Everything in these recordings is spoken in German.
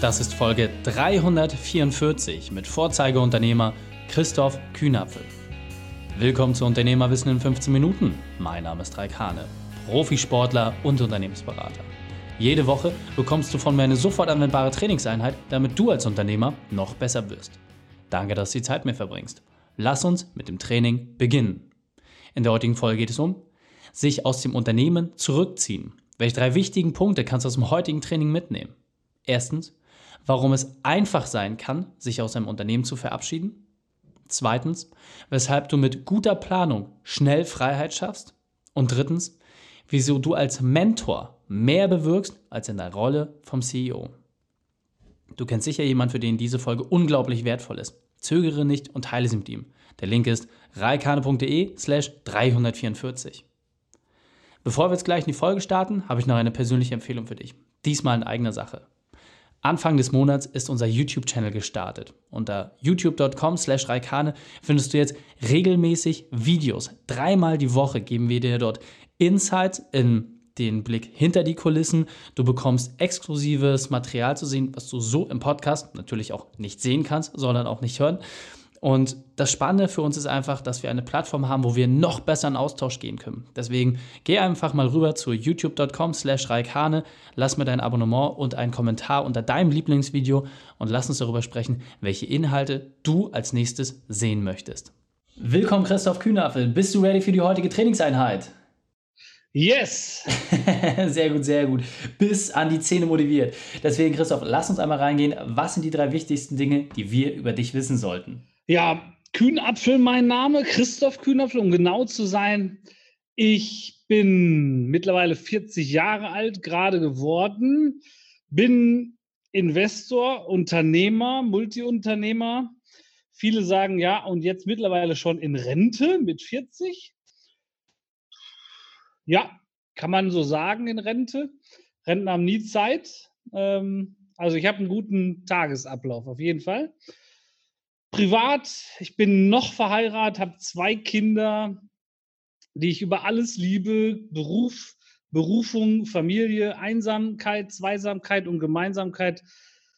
Das ist Folge 344 mit Vorzeigeunternehmer Christoph Kühnapfel. Willkommen zu Unternehmerwissen in 15 Minuten. Mein Name ist Raik Hane, Profisportler und Unternehmensberater. Jede Woche bekommst du von mir eine sofort anwendbare Trainingseinheit, damit du als Unternehmer noch besser wirst. Danke, dass du die Zeit mit mir verbringst. Lass uns mit dem Training beginnen. In der heutigen Folge geht es um sich aus dem Unternehmen zurückziehen. Welche drei wichtigen Punkte kannst du aus dem heutigen Training mitnehmen? Erstens, warum es einfach sein kann, sich aus einem Unternehmen zu verabschieden. Zweitens, weshalb du mit guter Planung schnell Freiheit schaffst. Und drittens, wieso du als Mentor mehr bewirkst als in der Rolle vom CEO. Du kennst sicher jemanden, für den diese Folge unglaublich wertvoll ist. Zögere nicht und teile sie mit ihm. Der Link ist reikane.de slash 344. Bevor wir jetzt gleich in die Folge starten, habe ich noch eine persönliche Empfehlung für dich. Diesmal in eigener Sache. Anfang des Monats ist unser YouTube-Channel gestartet. Unter youtube.com slash raikane findest du jetzt regelmäßig Videos. Dreimal die Woche geben wir dir dort Insights in den Blick hinter die Kulissen. Du bekommst exklusives Material zu sehen, was du so im Podcast natürlich auch nicht sehen kannst, sondern auch nicht hören. Und das Spannende für uns ist einfach, dass wir eine Plattform haben, wo wir noch besser in Austausch gehen können. Deswegen geh einfach mal rüber zu youtube.com slash reikhane, lass mir dein Abonnement und einen Kommentar unter deinem Lieblingsvideo und lass uns darüber sprechen, welche Inhalte du als nächstes sehen möchtest. Willkommen Christoph Kühnapfel. Bist du ready für die heutige Trainingseinheit? Yes! sehr gut, sehr gut. Bis an die Zähne motiviert. Deswegen, Christoph, lass uns einmal reingehen. Was sind die drei wichtigsten Dinge, die wir über dich wissen sollten? Ja, Kühnapfel mein Name, Christoph Kühnapfel, um genau zu sein. Ich bin mittlerweile 40 Jahre alt, gerade geworden, bin Investor, Unternehmer, Multiunternehmer. Viele sagen ja, und jetzt mittlerweile schon in Rente mit 40. Ja, kann man so sagen in Rente. Renten haben nie Zeit. Ähm, also ich habe einen guten Tagesablauf auf jeden Fall. Privat, ich bin noch verheiratet, habe zwei Kinder, die ich über alles liebe. Beruf, Berufung, Familie, Einsamkeit, Zweisamkeit und Gemeinsamkeit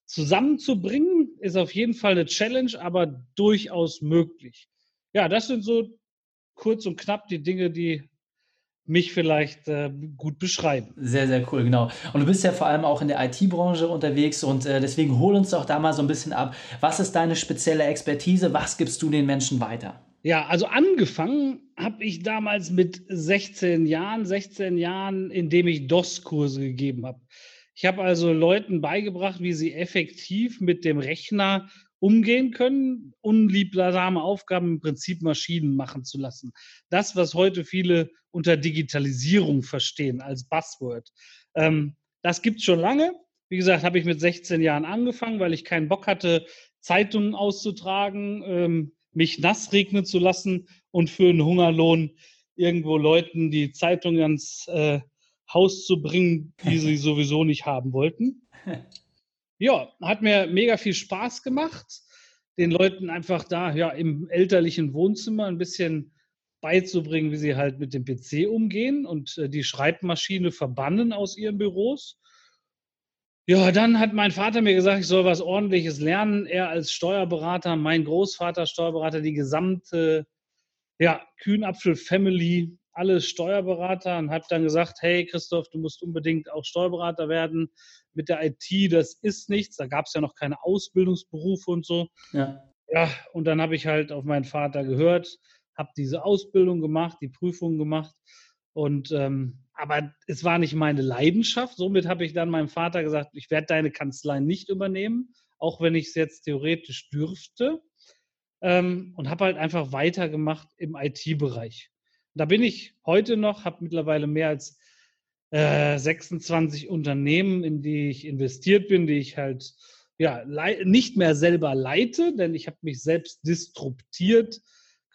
zusammenzubringen, ist auf jeden Fall eine Challenge, aber durchaus möglich. Ja, das sind so kurz und knapp die Dinge, die mich vielleicht äh, gut beschreiben. Sehr, sehr cool, genau. Und du bist ja vor allem auch in der IT-Branche unterwegs und äh, deswegen hol uns doch da mal so ein bisschen ab. Was ist deine spezielle Expertise? Was gibst du den Menschen weiter? Ja, also angefangen habe ich damals mit 16 Jahren, 16 Jahren, indem ich DOS-Kurse gegeben habe. Ich habe also Leuten beigebracht, wie sie effektiv mit dem Rechner umgehen können, unliebsame Aufgaben im Prinzip Maschinen machen zu lassen. Das, was heute viele unter Digitalisierung verstehen als Buzzword. Ähm, das gibt es schon lange. Wie gesagt, habe ich mit 16 Jahren angefangen, weil ich keinen Bock hatte, Zeitungen auszutragen, ähm, mich nass regnen zu lassen und für einen Hungerlohn irgendwo Leuten die Zeitung ans äh, Haus zu bringen, die sie sowieso nicht haben wollten. Ja, hat mir mega viel Spaß gemacht, den Leuten einfach da ja im elterlichen Wohnzimmer ein bisschen beizubringen, wie sie halt mit dem PC umgehen und äh, die Schreibmaschine verbannen aus ihren Büros. Ja, dann hat mein Vater mir gesagt, ich soll was Ordentliches lernen. Er als Steuerberater, mein Großvater Steuerberater, die gesamte ja, Kühnapfel-Family alle Steuerberater und habe dann gesagt, hey Christoph, du musst unbedingt auch Steuerberater werden. Mit der IT, das ist nichts. Da gab es ja noch keine Ausbildungsberufe und so. Ja, ja und dann habe ich halt auf meinen Vater gehört, habe diese Ausbildung gemacht, die Prüfung gemacht. Und ähm, aber es war nicht meine Leidenschaft. Somit habe ich dann meinem Vater gesagt, ich werde deine Kanzlei nicht übernehmen, auch wenn ich es jetzt theoretisch dürfte. Ähm, und habe halt einfach weitergemacht im IT-Bereich. Da bin ich heute noch, habe mittlerweile mehr als äh, 26 Unternehmen, in die ich investiert bin, die ich halt ja, nicht mehr selber leite, denn ich habe mich selbst disruptiert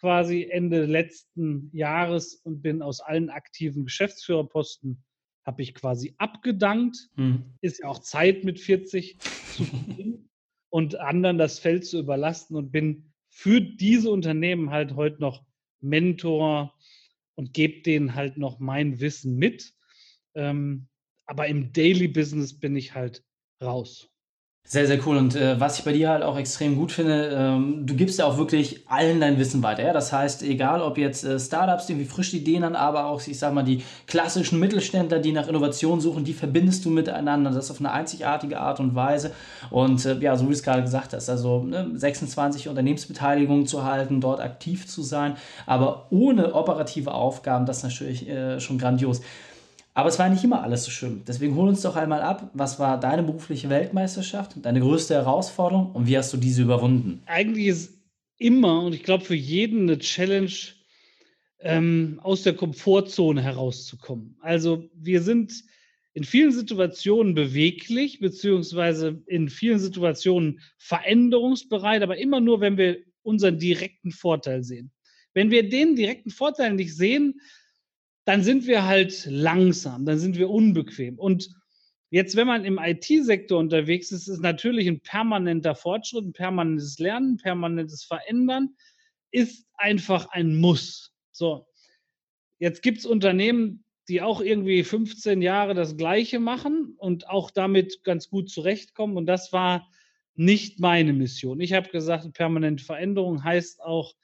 quasi Ende letzten Jahres und bin aus allen aktiven Geschäftsführerposten habe ich quasi abgedankt. Hm. Ist ja auch Zeit mit 40 zu und anderen das Feld zu überlasten und bin für diese Unternehmen halt heute noch Mentor, und gebe denen halt noch mein Wissen mit. Ähm, aber im Daily Business bin ich halt raus. Sehr, sehr cool. Und äh, was ich bei dir halt auch extrem gut finde, ähm, du gibst ja auch wirklich allen dein Wissen weiter. Ja? Das heißt, egal ob jetzt äh, Startups, die irgendwie frische Ideen haben, aber auch, ich sag mal, die klassischen Mittelständler, die nach Innovation suchen, die verbindest du miteinander. Das auf eine einzigartige Art und Weise. Und äh, ja, so wie du es gerade gesagt hast, also ne, 26 Unternehmensbeteiligungen zu halten, dort aktiv zu sein, aber ohne operative Aufgaben, das ist natürlich äh, schon grandios. Aber es war nicht immer alles so schön. Deswegen hol uns doch einmal ab, was war deine berufliche Weltmeisterschaft, deine größte Herausforderung und wie hast du diese überwunden? Eigentlich ist immer, und ich glaube für jeden eine Challenge, ähm, aus der Komfortzone herauszukommen. Also wir sind in vielen Situationen beweglich, beziehungsweise in vielen Situationen veränderungsbereit, aber immer nur, wenn wir unseren direkten Vorteil sehen. Wenn wir den direkten Vorteil nicht sehen, dann sind wir halt langsam, dann sind wir unbequem. Und jetzt, wenn man im IT-Sektor unterwegs ist, ist natürlich ein permanenter Fortschritt, ein permanentes Lernen, permanentes Verändern, ist einfach ein Muss. So, jetzt gibt es Unternehmen, die auch irgendwie 15 Jahre das Gleiche machen und auch damit ganz gut zurechtkommen. Und das war nicht meine Mission. Ich habe gesagt, permanente Veränderung heißt auch,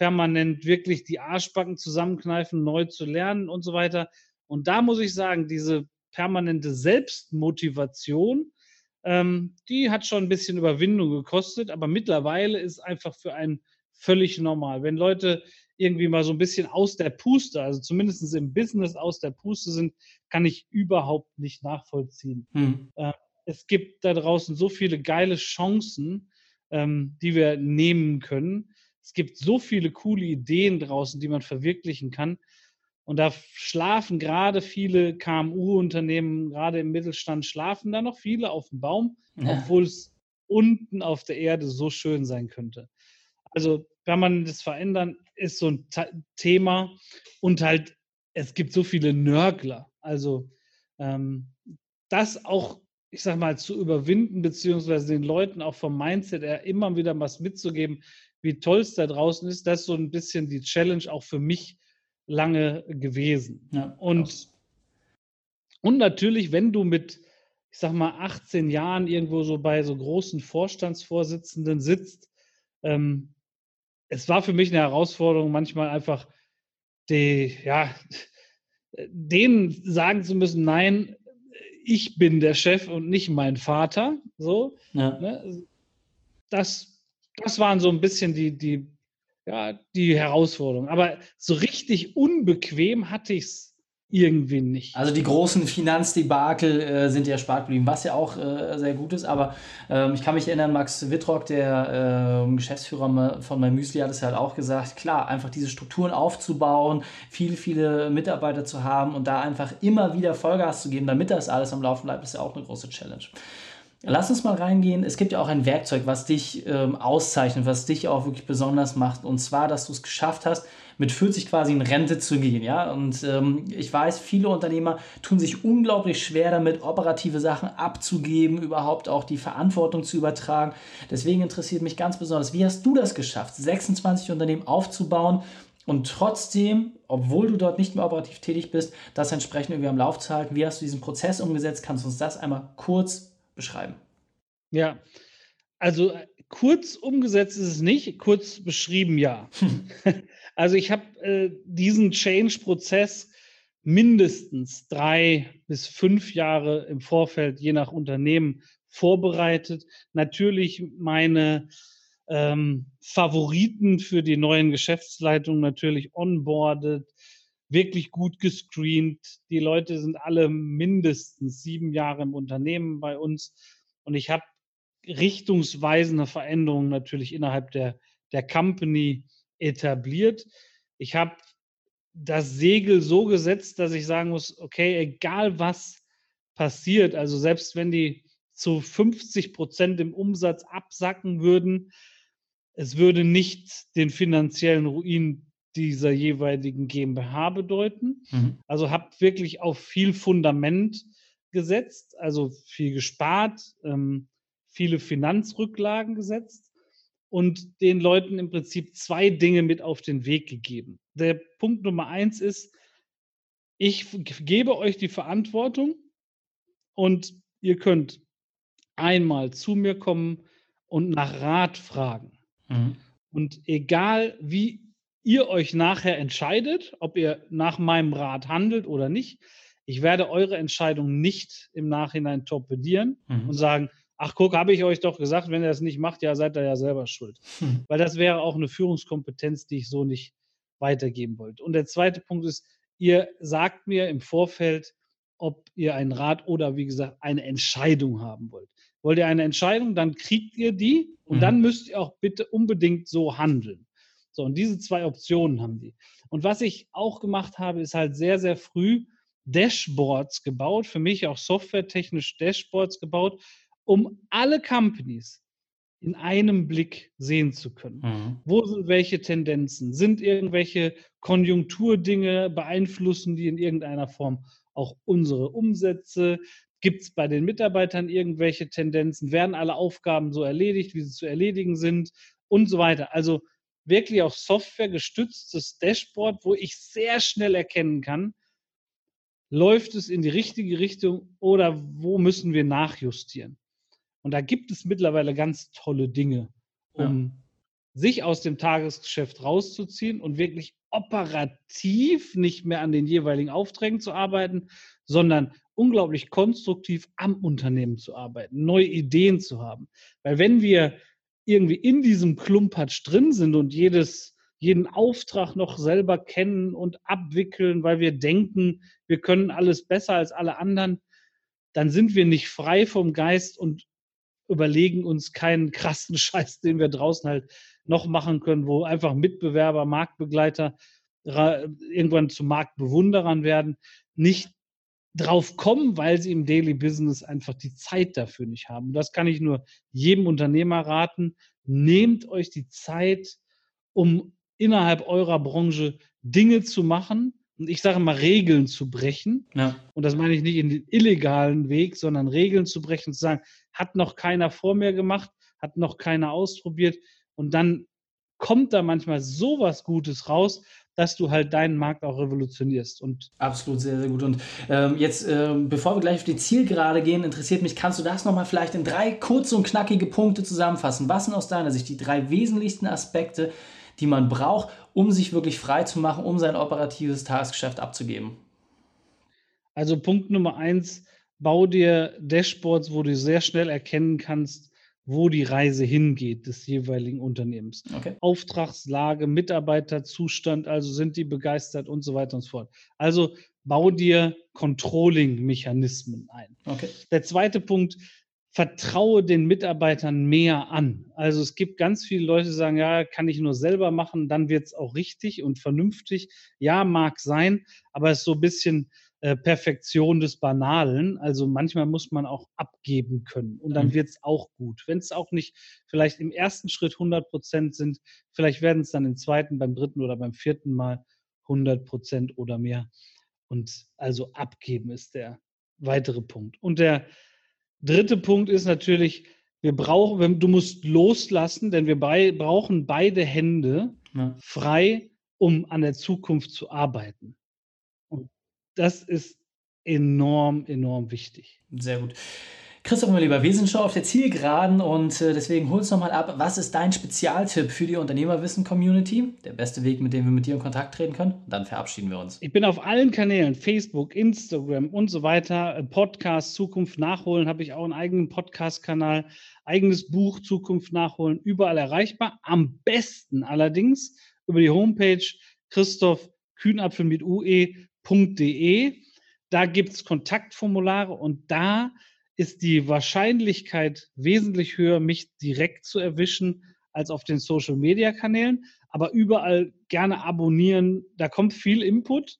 permanent wirklich die Arschbacken zusammenkneifen, neu zu lernen und so weiter. Und da muss ich sagen, diese permanente Selbstmotivation, ähm, die hat schon ein bisschen Überwindung gekostet, aber mittlerweile ist einfach für einen völlig normal. Wenn Leute irgendwie mal so ein bisschen aus der Puste, also zumindest im Business aus der Puste sind, kann ich überhaupt nicht nachvollziehen. Hm. Äh, es gibt da draußen so viele geile Chancen, ähm, die wir nehmen können. Es gibt so viele coole Ideen draußen, die man verwirklichen kann. Und da schlafen gerade viele KMU-Unternehmen, gerade im Mittelstand, schlafen da noch viele auf dem Baum, ja. obwohl es unten auf der Erde so schön sein könnte. Also permanentes Verändern ist so ein Thema und halt, es gibt so viele Nörgler. Also ähm, das auch, ich sag mal, zu überwinden, beziehungsweise den Leuten auch vom Mindset her immer wieder was mitzugeben, wie toll es da draußen ist. Das ist so ein bisschen die Challenge auch für mich lange gewesen. Ja, und, und natürlich, wenn du mit, ich sag mal, 18 Jahren irgendwo so bei so großen Vorstandsvorsitzenden sitzt, ähm, es war für mich eine Herausforderung, manchmal einfach die, ja, denen sagen zu müssen, nein, ich bin der Chef und nicht mein Vater. So, ja. ne? Das das waren so ein bisschen die, die, ja, die Herausforderungen. Aber so richtig unbequem hatte ich es irgendwie nicht. Also die großen Finanzdebakel äh, sind ja erspart geblieben, was ja auch äh, sehr gut ist. Aber ähm, ich kann mich erinnern, Max Wittrock, der äh, Geschäftsführer von meinem Müsli, hat es halt auch gesagt, klar, einfach diese Strukturen aufzubauen, viele, viele Mitarbeiter zu haben und da einfach immer wieder Vollgas zu geben, damit das alles am Laufen bleibt, ist ja auch eine große Challenge. Lass uns mal reingehen. Es gibt ja auch ein Werkzeug, was dich ähm, auszeichnet, was dich auch wirklich besonders macht. Und zwar, dass du es geschafft hast, mit 40 quasi in Rente zu gehen. Ja? Und ähm, ich weiß, viele Unternehmer tun sich unglaublich schwer damit, operative Sachen abzugeben, überhaupt auch die Verantwortung zu übertragen. Deswegen interessiert mich ganz besonders, wie hast du das geschafft, 26 Unternehmen aufzubauen und trotzdem, obwohl du dort nicht mehr operativ tätig bist, das entsprechend irgendwie am Lauf zu halten. Wie hast du diesen Prozess umgesetzt? Kannst du uns das einmal kurz beschreiben? Ja, also äh, kurz umgesetzt ist es nicht, kurz beschrieben ja. also ich habe äh, diesen Change-Prozess mindestens drei bis fünf Jahre im Vorfeld, je nach Unternehmen, vorbereitet. Natürlich meine ähm, Favoriten für die neuen Geschäftsleitungen natürlich onboardet, wirklich gut gescreent. Die Leute sind alle mindestens sieben Jahre im Unternehmen bei uns. Und ich habe richtungsweisende Veränderungen natürlich innerhalb der, der Company etabliert. Ich habe das Segel so gesetzt, dass ich sagen muss, okay, egal was passiert, also selbst wenn die zu 50 Prozent im Umsatz absacken würden, es würde nicht den finanziellen Ruin dieser jeweiligen GmbH bedeuten. Mhm. Also habt wirklich auf viel Fundament gesetzt, also viel gespart, ähm, viele Finanzrücklagen gesetzt und den Leuten im Prinzip zwei Dinge mit auf den Weg gegeben. Der Punkt Nummer eins ist, ich gebe euch die Verantwortung und ihr könnt einmal zu mir kommen und nach Rat fragen. Mhm. Und egal wie ihr euch nachher entscheidet, ob ihr nach meinem Rat handelt oder nicht, ich werde eure Entscheidung nicht im Nachhinein torpedieren mhm. und sagen, ach guck, habe ich euch doch gesagt, wenn ihr das nicht macht, ja, seid ihr ja selber schuld. Mhm. Weil das wäre auch eine Führungskompetenz, die ich so nicht weitergeben wollte. Und der zweite Punkt ist, ihr sagt mir im Vorfeld, ob ihr einen Rat oder wie gesagt eine Entscheidung haben wollt. Wollt ihr eine Entscheidung, dann kriegt ihr die und mhm. dann müsst ihr auch bitte unbedingt so handeln. So, und diese zwei Optionen haben die. Und was ich auch gemacht habe, ist halt sehr, sehr früh Dashboards gebaut, für mich auch softwaretechnisch Dashboards gebaut, um alle Companies in einem Blick sehen zu können. Mhm. Wo sind welche Tendenzen? Sind irgendwelche Konjunkturdinge beeinflussen die in irgendeiner Form auch unsere Umsätze? Gibt es bei den Mitarbeitern irgendwelche Tendenzen? Werden alle Aufgaben so erledigt, wie sie zu erledigen sind? Und so weiter. Also wirklich auch softwaregestütztes Dashboard, wo ich sehr schnell erkennen kann, läuft es in die richtige Richtung oder wo müssen wir nachjustieren. Und da gibt es mittlerweile ganz tolle Dinge, um ja. sich aus dem Tagesgeschäft rauszuziehen und wirklich operativ nicht mehr an den jeweiligen Aufträgen zu arbeiten, sondern unglaublich konstruktiv am Unternehmen zu arbeiten, neue Ideen zu haben. Weil wenn wir irgendwie in diesem Klumpatsch drin sind und jedes, jeden Auftrag noch selber kennen und abwickeln, weil wir denken, wir können alles besser als alle anderen, dann sind wir nicht frei vom Geist und überlegen uns keinen krassen Scheiß, den wir draußen halt noch machen können, wo einfach Mitbewerber, Marktbegleiter irgendwann zu Marktbewunderern werden, nicht drauf kommen, weil sie im Daily Business einfach die Zeit dafür nicht haben. Und das kann ich nur jedem Unternehmer raten. Nehmt euch die Zeit, um innerhalb eurer Branche Dinge zu machen, und ich sage mal, Regeln zu brechen. Ja. Und das meine ich nicht in den illegalen Weg, sondern Regeln zu brechen, zu sagen, hat noch keiner vor mir gemacht, hat noch keiner ausprobiert. Und dann kommt da manchmal sowas Gutes raus, dass du halt deinen Markt auch revolutionierst. Und Absolut, sehr, sehr gut. Und ähm, jetzt, ähm, bevor wir gleich auf die Zielgerade gehen, interessiert mich, kannst du das nochmal vielleicht in drei kurze und knackige Punkte zusammenfassen? Was sind aus deiner Sicht die drei wesentlichsten Aspekte, die man braucht, um sich wirklich frei zu machen, um sein operatives Tagesgeschäft abzugeben? Also Punkt Nummer eins, bau dir Dashboards, wo du sehr schnell erkennen kannst, wo die Reise hingeht des jeweiligen Unternehmens. Okay. Auftragslage, Mitarbeiterzustand, also sind die begeistert und so weiter und so fort. Also bau dir Controlling-Mechanismen ein. Okay. Der zweite Punkt, vertraue den Mitarbeitern mehr an. Also es gibt ganz viele Leute, die sagen, ja, kann ich nur selber machen, dann wird es auch richtig und vernünftig. Ja, mag sein, aber es ist so ein bisschen äh, Perfektion des Banalen. Also manchmal muss man auch abgeben können und dann mhm. wird es auch gut. Wenn es auch nicht vielleicht im ersten Schritt 100 Prozent sind, vielleicht werden es dann im zweiten, beim dritten oder beim vierten Mal 100 Prozent oder mehr. Und also abgeben ist der weitere Punkt. Und der dritte Punkt ist natürlich, wir brauchen, du musst loslassen, denn wir bei, brauchen beide Hände ja. frei, um an der Zukunft zu arbeiten. Das ist enorm, enorm wichtig. Sehr gut. Christoph, mein Lieber, wir sind schon auf der Zielgeraden und äh, deswegen hol uns nochmal ab. Was ist dein Spezialtipp für die Unternehmerwissen-Community? Der beste Weg, mit dem wir mit dir in Kontakt treten können? Und dann verabschieden wir uns. Ich bin auf allen Kanälen, Facebook, Instagram und so weiter. Äh, Podcast Zukunft nachholen habe ich auch einen eigenen Podcast-Kanal, eigenes Buch Zukunft nachholen, überall erreichbar. Am besten allerdings über die Homepage Christoph Kühnapfel mit ue.de. Da gibt es Kontaktformulare und da ist die Wahrscheinlichkeit wesentlich höher, mich direkt zu erwischen als auf den Social-Media-Kanälen. Aber überall gerne abonnieren. Da kommt viel Input.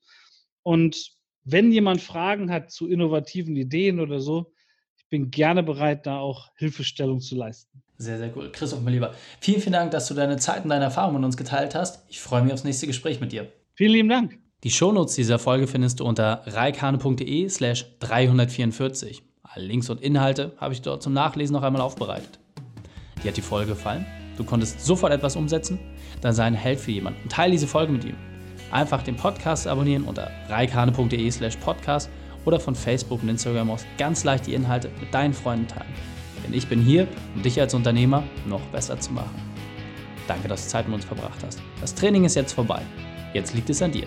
Und wenn jemand Fragen hat zu innovativen Ideen oder so, ich bin gerne bereit, da auch Hilfestellung zu leisten. Sehr, sehr cool. Christoph, mein Lieber, vielen, vielen Dank, dass du deine Zeit und deine Erfahrungen mit uns geteilt hast. Ich freue mich aufs nächste Gespräch mit dir. Vielen lieben Dank. Die Shownotes dieser Folge findest du unter reikane.de slash 344. Alle Links und Inhalte habe ich dort zum Nachlesen noch einmal aufbereitet. Dir hat die Folge gefallen? Du konntest sofort etwas umsetzen? Dann sei ein Held für jemanden und teile diese Folge mit ihm. Einfach den Podcast abonnieren unter reikane.de slash podcast oder von Facebook und Instagram aus ganz leicht die Inhalte mit deinen Freunden teilen. Denn ich bin hier, um dich als Unternehmer noch besser zu machen. Danke, dass du Zeit mit uns verbracht hast. Das Training ist jetzt vorbei. Jetzt liegt es an dir.